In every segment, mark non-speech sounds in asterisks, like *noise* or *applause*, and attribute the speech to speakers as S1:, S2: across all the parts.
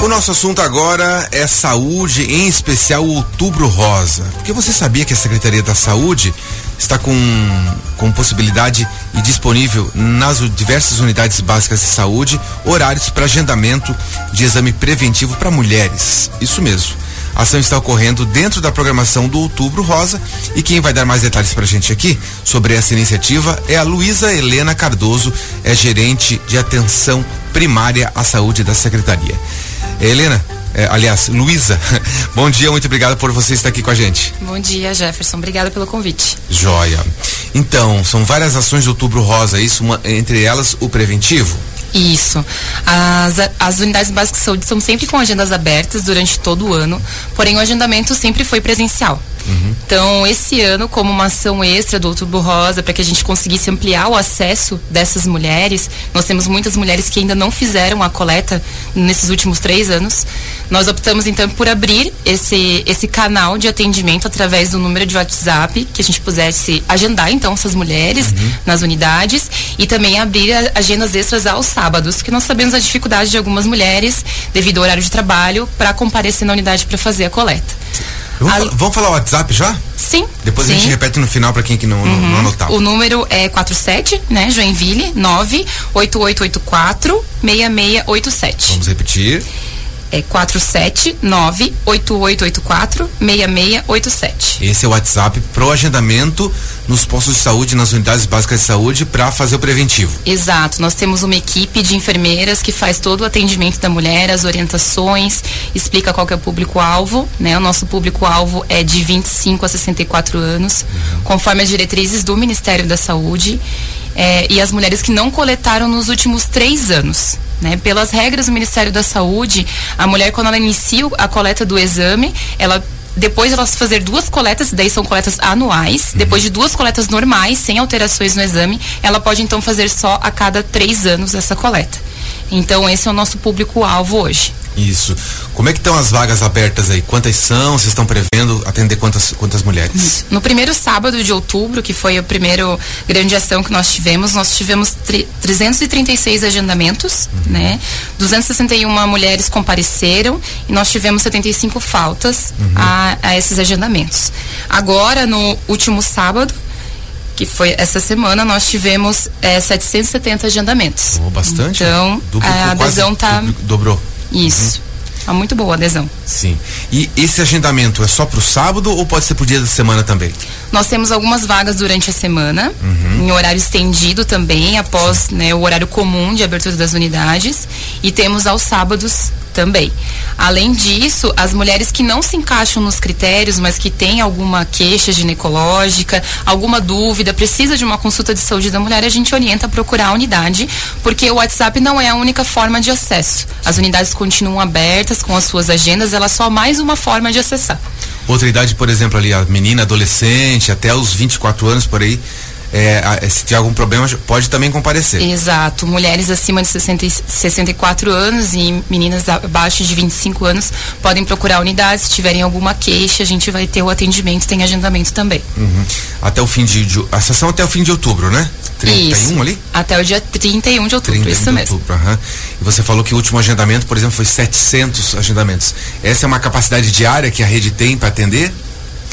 S1: O nosso assunto agora é saúde, em especial Outubro Rosa. Porque você sabia que a Secretaria da Saúde está com, com possibilidade e disponível nas diversas unidades básicas de saúde horários para agendamento de exame preventivo para mulheres. Isso mesmo. A ação está ocorrendo dentro da programação do Outubro Rosa e quem vai dar mais detalhes para a gente aqui sobre essa iniciativa é a Luísa Helena Cardoso, é gerente de atenção primária à saúde da Secretaria. Helena, é, aliás, Luísa, *laughs* bom dia, muito obrigado por você estar aqui com a gente.
S2: Bom dia, Jefferson, obrigada pelo convite.
S1: Joia. Então, são várias ações de Outubro Rosa, isso, uma, entre elas o preventivo?
S2: Isso. As, as unidades básicas de saúde são sempre com agendas abertas durante todo o ano, porém o agendamento sempre foi presencial. Uhum. Então, esse ano, como uma ação extra do Outubro Rosa, para que a gente conseguisse ampliar o acesso dessas mulheres, nós temos muitas mulheres que ainda não fizeram a coleta nesses últimos três anos. Nós optamos então por abrir esse, esse canal de atendimento através do número de WhatsApp, que a gente pudesse agendar então essas mulheres uhum. nas unidades e também abrir agendas extras aos sábados, que nós sabemos a dificuldade de algumas mulheres, devido ao horário de trabalho, para comparecer na unidade para fazer a coleta.
S1: Vamos, a... falar, vamos falar o WhatsApp já?
S2: Sim.
S1: Depois
S2: sim.
S1: a gente repete no final para quem que não, uhum. não anotar.
S2: O número é 47, né? Joinville 98884 6687.
S1: Vamos repetir
S2: é 479-8884-6687.
S1: Esse é o WhatsApp pro agendamento nos postos de saúde, nas unidades básicas de saúde, para fazer o preventivo.
S2: Exato. Nós temos uma equipe de enfermeiras que faz todo o atendimento da mulher, as orientações, explica qual é o público-alvo, né? O nosso público-alvo é de 25 a 64 anos, uhum. conforme as diretrizes do Ministério da Saúde. É, e as mulheres que não coletaram nos últimos três anos. Né? Pelas regras do Ministério da Saúde, a mulher, quando ela inicia a coleta do exame, ela depois elas fazer duas coletas, daí são coletas anuais. Uhum. Depois de duas coletas normais, sem alterações no exame, ela pode então fazer só a cada três anos essa coleta. Então esse é o nosso público-alvo hoje.
S1: Isso. Como é que estão as vagas abertas aí? Quantas são? Vocês estão prevendo atender quantas, quantas mulheres? Isso.
S2: No primeiro sábado de outubro, que foi a primeira grande ação que nós tivemos, nós tivemos 336 agendamentos, uhum. né? 261 mulheres compareceram e nós tivemos 75 faltas uhum. a, a esses agendamentos. Agora, no último sábado, que foi essa semana, nós tivemos é, 770 agendamentos.
S1: Oh, bastante.
S2: Então, Duplicou, a adesão está.
S1: Dobrou.
S2: Isso. Uhum. Tá muito boa a adesão.
S1: Sim. E esse agendamento é só para o sábado ou pode ser por dia da semana também?
S2: Nós temos algumas vagas durante a semana, uhum. em horário estendido também, após né, o horário comum de abertura das unidades. E temos aos sábados também. Além disso, as mulheres que não se encaixam nos critérios, mas que têm alguma queixa ginecológica, alguma dúvida, precisa de uma consulta de saúde da mulher, a gente orienta a procurar a unidade, porque o WhatsApp não é a única forma de acesso. As unidades continuam abertas com as suas agendas, ela é só mais uma forma de acessar.
S1: Outra idade, por exemplo, ali a menina, adolescente, até os 24 anos por aí, é, se tiver algum problema, pode também comparecer.
S2: Exato. Mulheres acima de 60, 64 anos e meninas abaixo de 25 anos podem procurar a unidade. Se tiverem alguma queixa, a gente vai ter o atendimento, tem agendamento também.
S1: Uhum. Até o fim de, de. A sessão até o fim de outubro, né? 31
S2: isso.
S1: ali?
S2: Até o dia 31 de outubro, 31 isso de mesmo. Outubro,
S1: uhum. E você falou que o último agendamento, por exemplo, foi 700 agendamentos. Essa é uma capacidade diária que a rede tem para atender?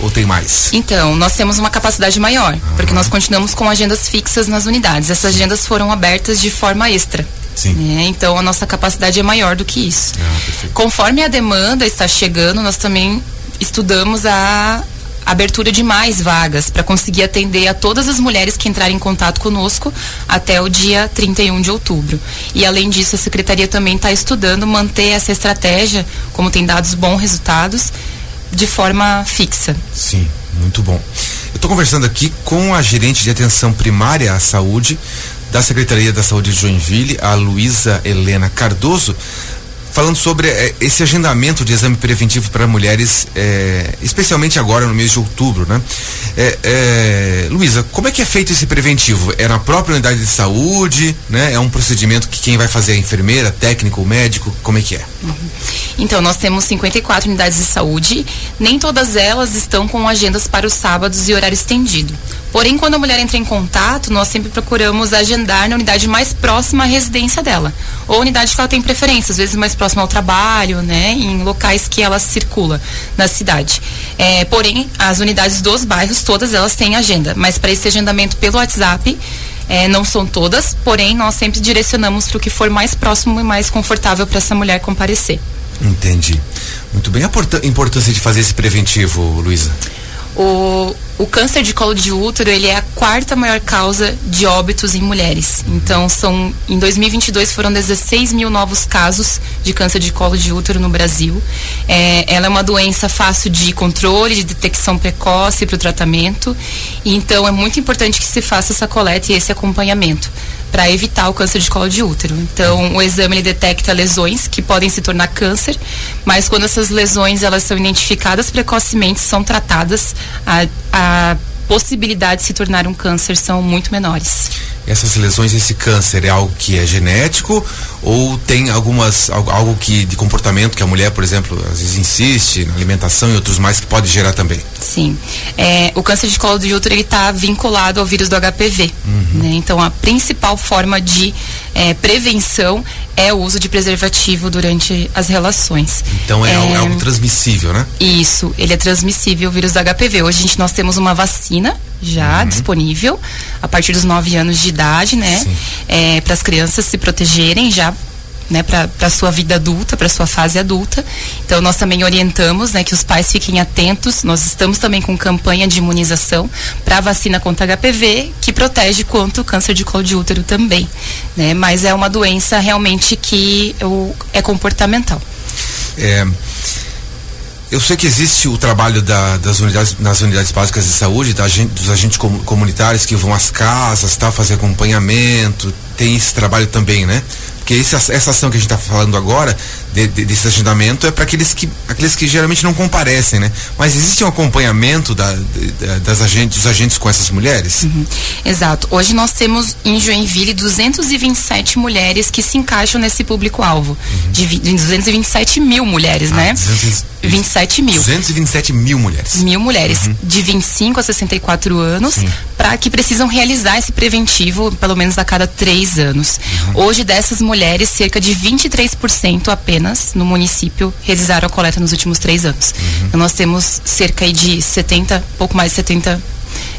S1: Ou tem mais?
S2: Então, nós temos uma capacidade maior, uhum. porque nós continuamos com agendas fixas nas unidades. Essas agendas foram abertas de forma extra. Sim. Né? Então a nossa capacidade é maior do que isso. Ah, Conforme a demanda está chegando, nós também estudamos a abertura de mais vagas para conseguir atender a todas as mulheres que entrarem em contato conosco até o dia 31 de outubro. E além disso, a secretaria também está estudando manter essa estratégia, como tem dado bons resultados, de forma fixa.
S1: Sim, muito bom. Eu estou conversando aqui com a gerente de atenção primária à saúde da Secretaria da Saúde de Joinville, a Luísa Helena Cardoso, falando sobre é, esse agendamento de exame preventivo para mulheres, é, especialmente agora no mês de outubro, né? É, Luísa, como é que é feito esse preventivo? É na própria unidade de saúde, né? É um procedimento que quem vai fazer é a enfermeira, técnico, médico, como é que é?
S2: Uhum. Então, nós temos 54 unidades de saúde, nem todas elas estão com agendas para os sábados e horário estendido. Porém, quando a mulher entra em contato, nós sempre procuramos agendar na unidade mais próxima à residência dela. Ou unidade que ela tem preferência, às vezes mais próxima ao trabalho, né? Em locais que ela circula na cidade. É, porém, as unidades dos bairros, todas elas têm agenda. Mas para esse agendamento pelo WhatsApp, é, não são todas, porém nós sempre direcionamos para o que for mais próximo e mais confortável para essa mulher comparecer.
S1: Entendi. Muito bem. A importância de fazer esse preventivo, Luísa?
S2: O, o câncer de colo de útero ele é a quarta maior causa de óbitos em mulheres. Então, são em 2022 foram 16 mil novos casos de câncer de colo de útero no Brasil. É, ela é uma doença fácil de controle, de detecção precoce para o tratamento. Então, é muito importante que se faça essa coleta e esse acompanhamento para evitar o câncer de colo de útero. Então, o exame detecta lesões que podem se tornar câncer, mas quando essas lesões elas são identificadas precocemente, são tratadas, a, a possibilidade de se tornar um câncer são muito menores
S1: essas lesões, esse câncer é algo que é genético ou tem algumas algo, que de comportamento que a mulher, por exemplo, às vezes insiste na alimentação e outros mais que pode gerar também?
S2: Sim, é, o câncer de colo de útero ele está vinculado ao vírus do HPV, uhum. né? Então a principal forma de é, prevenção é o uso de preservativo durante as relações.
S1: Então é, é, algo, é algo transmissível, né?
S2: Isso, ele é transmissível o vírus do HPV. Hoje a gente nós temos uma vacina já uhum. disponível a partir dos 9 anos de idade, né? É, para as crianças se protegerem já né, para a sua vida adulta, para a sua fase adulta. Então nós também orientamos, né, que os pais fiquem atentos. Nós estamos também com campanha de imunização para a vacina contra HPV, que protege contra o câncer de colo de útero também, né? Mas é uma doença realmente que é comportamental.
S1: É, eu sei que existe o trabalho da, das unidades, nas unidades básicas de saúde, da, dos agentes comunitários que vão às casas, tá, fazer acompanhamento, tem esse trabalho também, né? Porque essa, essa ação que a gente está falando agora, de, de, desse agendamento, é para aqueles que, aqueles que geralmente não comparecem, né? Mas existe um acompanhamento da, das agentes, dos agentes com essas mulheres? Uhum.
S2: Exato. Hoje nós temos em Joinville 227 mulheres que se encaixam nesse público-alvo. Uhum. De, de 227 mil mulheres, ah, né? 200, 27 mil.
S1: 227 mil mulheres.
S2: Mil mulheres, uhum. de 25 a 64 anos, para que precisam realizar esse preventivo pelo menos a cada três anos. Uhum. Hoje, dessas mulheres, cerca de 23% apenas no município realizaram a coleta nos últimos três anos. Uhum. Então, nós temos cerca de 70, pouco mais de 70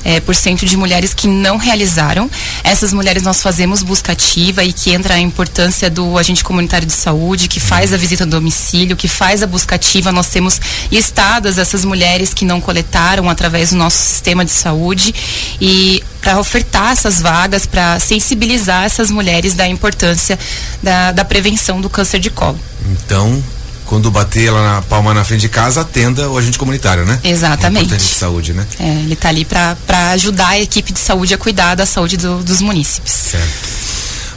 S2: é, por cento de mulheres que não realizaram. Essas mulheres nós fazemos busca ativa e que entra a importância do agente comunitário de saúde, que faz a visita do domicílio, que faz a busca ativa. Nós temos listadas essas mulheres que não coletaram através do nosso sistema de saúde e para ofertar essas vagas, para sensibilizar essas mulheres da importância da, da prevenção do câncer de colo.
S1: Então, quando bater lá na palma na frente de casa, atenda o agente comunitário, né?
S2: Exatamente.
S1: É de saúde, né?
S2: É, ele está ali para ajudar a equipe de saúde a cuidar da saúde do, dos munícipes.
S1: Certo.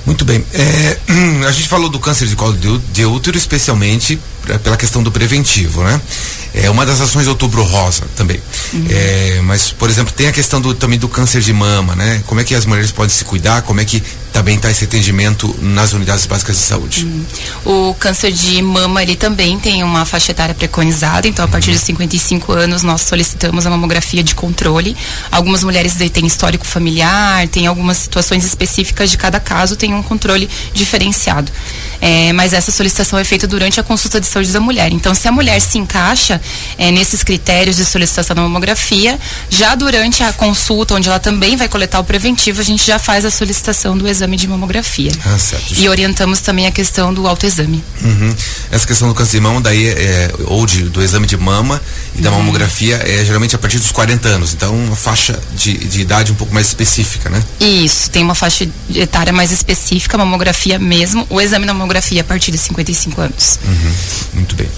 S1: Muito bem. É, *clears throat* a gente falou do câncer de colo de útero, especialmente pela questão do preventivo, né? É uma das ações de Outubro Rosa também. Uhum. É, mas, por exemplo, tem a questão do, também do câncer de mama, né? Como é que as mulheres podem se cuidar? Como é que também está esse atendimento nas unidades básicas de saúde?
S2: Uhum. O câncer de mama, ele também tem uma faixa etária preconizada, então a partir uhum. de 55 anos nós solicitamos a mamografia de controle. Algumas mulheres têm histórico familiar, tem algumas situações específicas de cada caso, tem um controle diferenciado. É, mas essa solicitação é feita durante a consulta de saúde da mulher. Então, se a mulher se encaixa é, nesses critérios de solicitação da mamografia, já durante a consulta, onde ela também vai coletar o preventivo, a gente já faz a solicitação do exame de mamografia. Ah, certo. E orientamos também a questão do autoexame.
S1: Uhum. Essa questão do câncer de mama, daí, é, ou de, do exame de mama e da uhum. mamografia, é geralmente a partir dos 40 anos. Então, uma faixa de, de idade um pouco mais específica, né?
S2: Isso, tem uma faixa etária mais específica, mamografia mesmo. O exame da mamografia a partir de 55 anos.
S1: Uhum. Muito bem.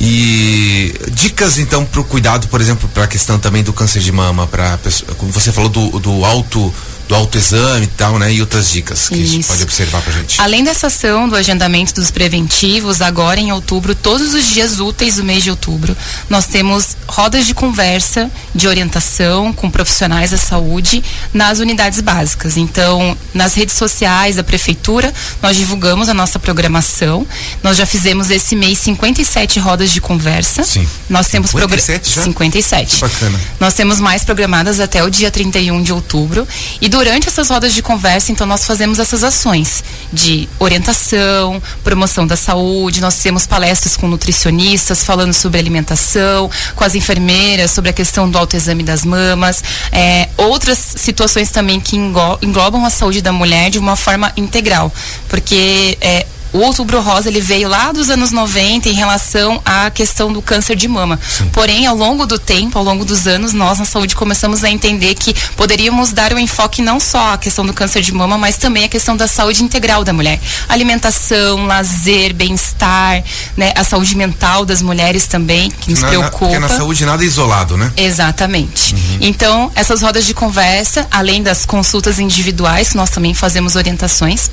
S1: E dicas então para o cuidado, por exemplo, para a questão também do câncer de mama, para como você falou do, do alto do autoexame e tal, né? E outras dicas que Isso. a gente pode observar pra gente.
S2: Além dessa ação do agendamento dos preventivos, agora em outubro, todos os dias úteis do mês de outubro, nós temos rodas de conversa, de orientação com profissionais da saúde nas unidades básicas. Então, nas redes sociais da prefeitura, nós divulgamos a nossa programação. Nós já fizemos esse mês 57 rodas de conversa.
S1: Sim.
S2: Nós temos
S1: 57 já?
S2: 57.
S1: Bacana.
S2: Nós temos mais programadas até o dia 31 de outubro e do durante essas rodas de conversa, então, nós fazemos essas ações de orientação, promoção da saúde, nós temos palestras com nutricionistas falando sobre alimentação, com as enfermeiras sobre a questão do autoexame das mamas, é, outras situações também que englobam a saúde da mulher de uma forma integral, porque é, o outubro rosa ele veio lá dos anos 90 em relação à questão do câncer de mama. Sim. Porém, ao longo do tempo, ao longo dos anos, nós na saúde começamos a entender que poderíamos dar o um enfoque não só à questão do câncer de mama, mas também à questão da saúde integral da mulher. Alimentação, lazer, bem-estar, né? A saúde mental das mulheres também, que nos na, preocupa. Porque
S1: na saúde nada é isolado, né?
S2: Exatamente. Uhum. Então, essas rodas de conversa, além das consultas individuais, nós também fazemos orientações,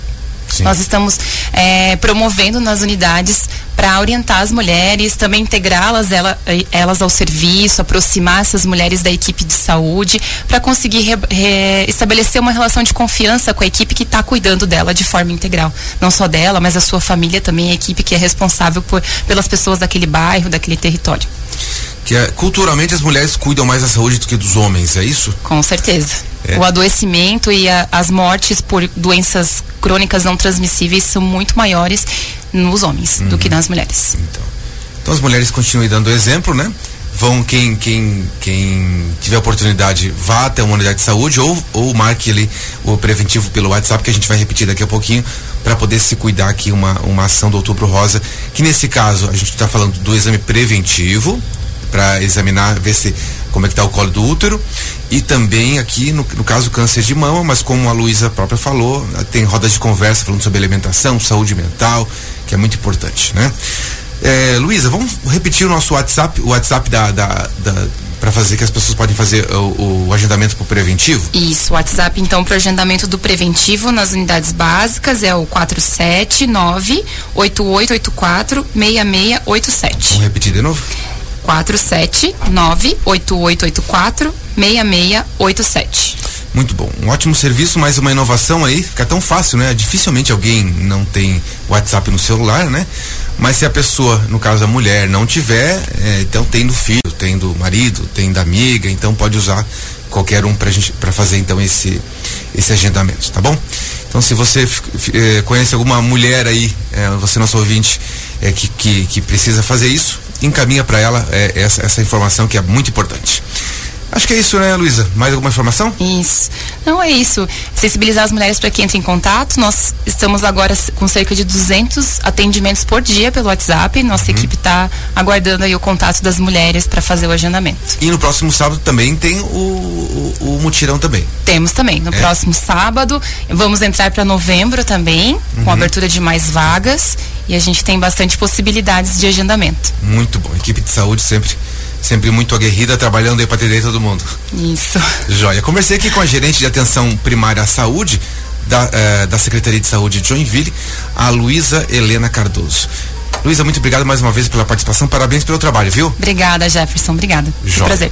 S2: Sim. Nós estamos é, promovendo nas unidades para orientar as mulheres, também integrá-las ela, elas ao serviço, aproximar essas mulheres da equipe de saúde, para conseguir re, re, estabelecer uma relação de confiança com a equipe que está cuidando dela de forma integral. Não só dela, mas a sua família também, a equipe que é responsável por, pelas pessoas daquele bairro, daquele território
S1: que é, culturalmente as mulheres cuidam mais da saúde do que dos homens, é isso?
S2: Com certeza. É. O adoecimento e a, as mortes por doenças crônicas não transmissíveis são muito maiores nos homens uhum. do que uhum. nas mulheres.
S1: Então, então as mulheres continuem dando exemplo, né? Vão, quem, quem, quem tiver oportunidade, vá até uma unidade de saúde ou, ou marque ali o preventivo pelo WhatsApp, que a gente vai repetir daqui a pouquinho, para poder se cuidar aqui, uma, uma ação do Outubro Rosa, que nesse caso a gente está falando do exame preventivo, para examinar, ver se como é que está o colo do útero e também aqui no, no caso câncer de mama, mas como a Luísa própria falou, tem rodas de conversa falando sobre alimentação, saúde mental, que é muito importante, né? É, Luísa, vamos repetir o nosso WhatsApp, o WhatsApp da, da, da para fazer que as pessoas podem fazer o, o agendamento para o preventivo?
S2: Isso, o WhatsApp então para o agendamento do preventivo nas unidades básicas é o 479 8884 6687.
S1: Vamos repetir de novo?
S2: 4798884 6687.
S1: Muito bom. Um ótimo serviço, mais uma inovação aí. Fica tão fácil, né? Dificilmente alguém não tem WhatsApp no celular, né? Mas se a pessoa, no caso a mulher, não tiver, é, então tem do filho, tem do marido, tem da amiga, então pode usar qualquer um para fazer então esse esse agendamento, tá bom? Então se você é, conhece alguma mulher aí, é, você nosso ouvinte, é, que, que, que precisa fazer isso, encaminha para ela é, essa, essa informação que é muito importante. Acho que é isso, né, Luísa? Mais alguma informação?
S2: Isso. Não é isso. Sensibilizar as mulheres para que entrem em contato. Nós estamos agora com cerca de 200 atendimentos por dia pelo WhatsApp. Nossa uhum. equipe está aguardando aí o contato das mulheres para fazer o agendamento.
S1: E no próximo sábado também tem o, o, o mutirão também.
S2: Temos também. No é. próximo sábado vamos entrar para novembro também, uhum. com abertura de mais vagas e a gente tem bastante possibilidades de agendamento.
S1: Muito bom. Equipe de saúde sempre sempre muito aguerrida, trabalhando aí para atender todo mundo.
S2: Isso.
S1: Joia. Conversei aqui com a gerente de atenção primária à saúde da, eh, da Secretaria de Saúde de Joinville, a Luísa Helena Cardoso. Luísa, muito obrigado mais uma vez pela participação. Parabéns pelo trabalho, viu?
S2: Obrigada, Jefferson. Obrigada.
S1: Joia. Prazer.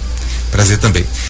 S1: Prazer também.